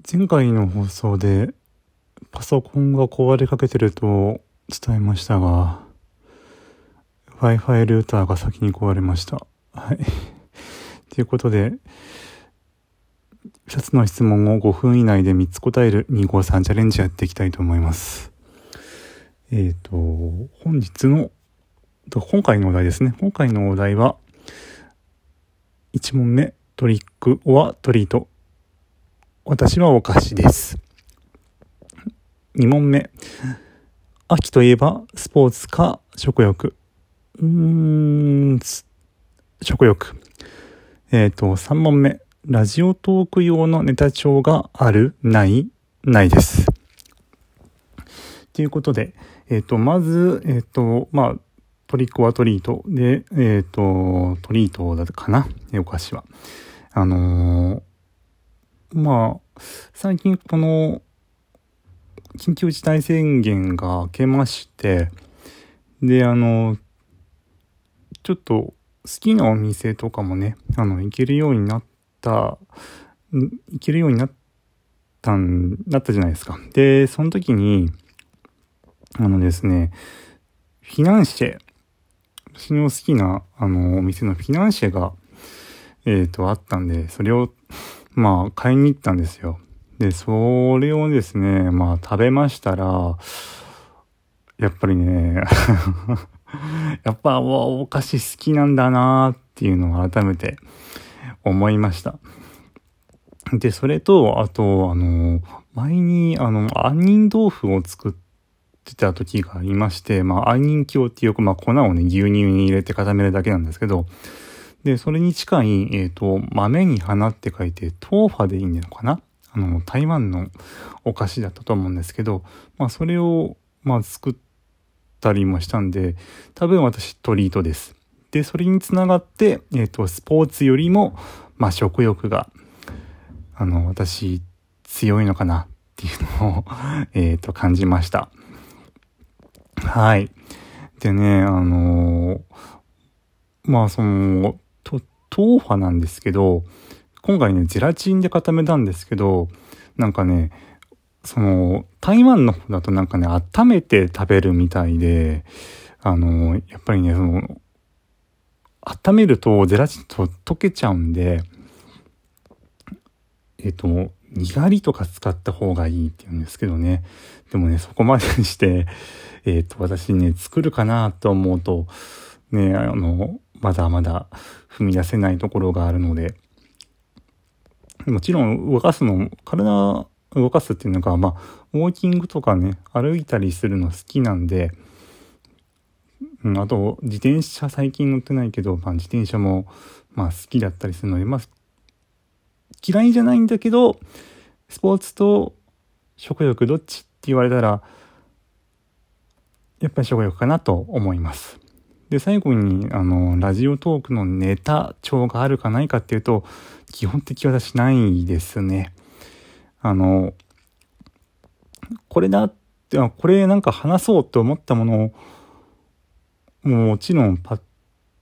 前回の放送でパソコンが壊れかけてると伝えましたが、Wi-Fi ルーターが先に壊れました。はい。ということで、2つの質問を5分以内で3つ答える253チャレンジやっていきたいと思います。えっ、ー、と、本日の、今回のお題ですね。今回のお題は、1問目、トリックオアトリート。私はお菓子です。2問目。秋といえばスポーツか食欲。うーん、食欲。えっ、ー、と、3問目。ラジオトーク用のネタ帳がある？ない？ないです。ということで、えっ、ー、と、まず、えっ、ー、と、まあ、トリックはトリートで、えっ、と、トリートだかな、お菓子は。あのまあ、最近この、緊急事態宣言が明けまして、で、あの、ちょっと好きなお店とかもね、あの、行けるようになった、行けるようになったん、なったじゃないですか。で、その時に、あのですね、フィナンシェ、私の好きな、あの、お店のフィナンシェが、えっ、ー、と、あったんで、それをまあ、買いに行ったんですよ。で、それをですね、まあ、食べましたら、やっぱりね、やっぱお菓子好きなんだなっていうのを改めて思いました。で、それと、あと、あの、前に、あの、杏仁豆腐を作ってた時がありまして、まあ、杏仁鏡っていう、まあ、粉をね、牛乳に入れて固めるだけなんですけど、で、それに近い、えっ、ー、と、豆に花って書いて、トーファでいいのかな？あの、台湾のお菓子だったと思うんですけど、まあ、それを、まあ、作ったりもしたんで、多分私、トリートです。で、それにつながって、えっ、ー、と、スポーツよりも、まあ、食欲が、あの、私、強いのかな？っていうのを えっと、感じました。はい。でね、あのー、まあ、その、トーファなんですけど、今回ね、ゼラチンで固めたんですけど、なんかね、その、台湾の方だとなんかね、温めて食べるみたいで、あの、やっぱりね、その、温めるとゼラチンと溶けちゃうんで、えっと、にがりとか使った方がいいって言うんですけどね。でもね、そこまでして、えっと、私ね、作るかなと思うと、ね、あの、まだまだ踏み出せないところがあるので、もちろん動かすの、体動かすっていうのが、まあ、ウォーキングとかね、歩いたりするの好きなんで、うん、あと、自転車最近乗ってないけど、まあ、自転車も、まあ、好きだったりするので、まあ、嫌いじゃないんだけど、スポーツと食欲どっちって言われたら、やっぱり食欲かなと思います。で、最後に、あの、ラジオトークのネタ帳があるかないかっていうと、基本的は私ないですね。あの、これだって、これなんか話そうと思ったものを、もちろんパッ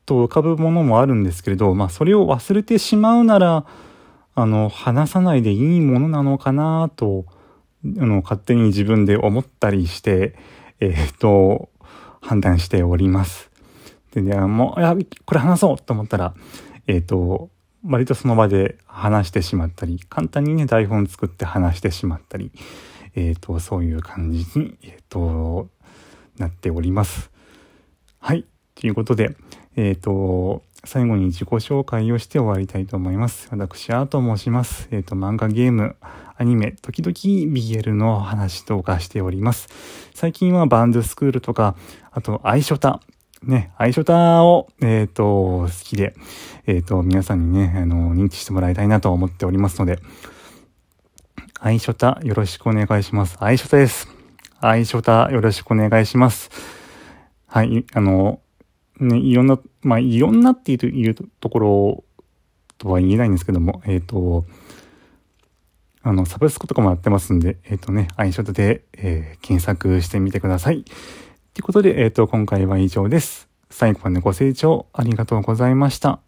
と浮かぶものもあるんですけれど、まあそれを忘れてしまうなら、あの、話さないでいいものなのかなと、あの、勝手に自分で思ったりして、えっ、と、判断しております。でね、もう、いや、これ話そうと思ったら、えっ、ー、と、割とその場で話してしまったり、簡単にね、台本作って話してしまったり、えっ、ー、と、そういう感じに、えっ、ー、と、なっております。はい。ということで、えっ、と、最後に自己紹介をして終わりたいと思います。私、アーと申します。えっ、と、漫画ゲーム、アニメ、時々 BL の話とかしております。最近はバンドスクールとか、あと、アイショタ、ね、アイショタを、えっ、ー、と、好きで、えっ、ー、と、皆さんにね、あの、認知してもらいたいなと思っておりますので、アイショタよろしくお願いします。アイショタです。アイショタよろしくお願いします。はい、あの、ね、いろんな、まあ、いろんなっていうところとは言えないんですけども、えっ、ー、と、あの、サブスクとかもやってますんで、えっ、とね、アイショタで、え検索してみてください。ということで、えっ、ー、と、今回は以上です。最後までご清聴ありがとうございました。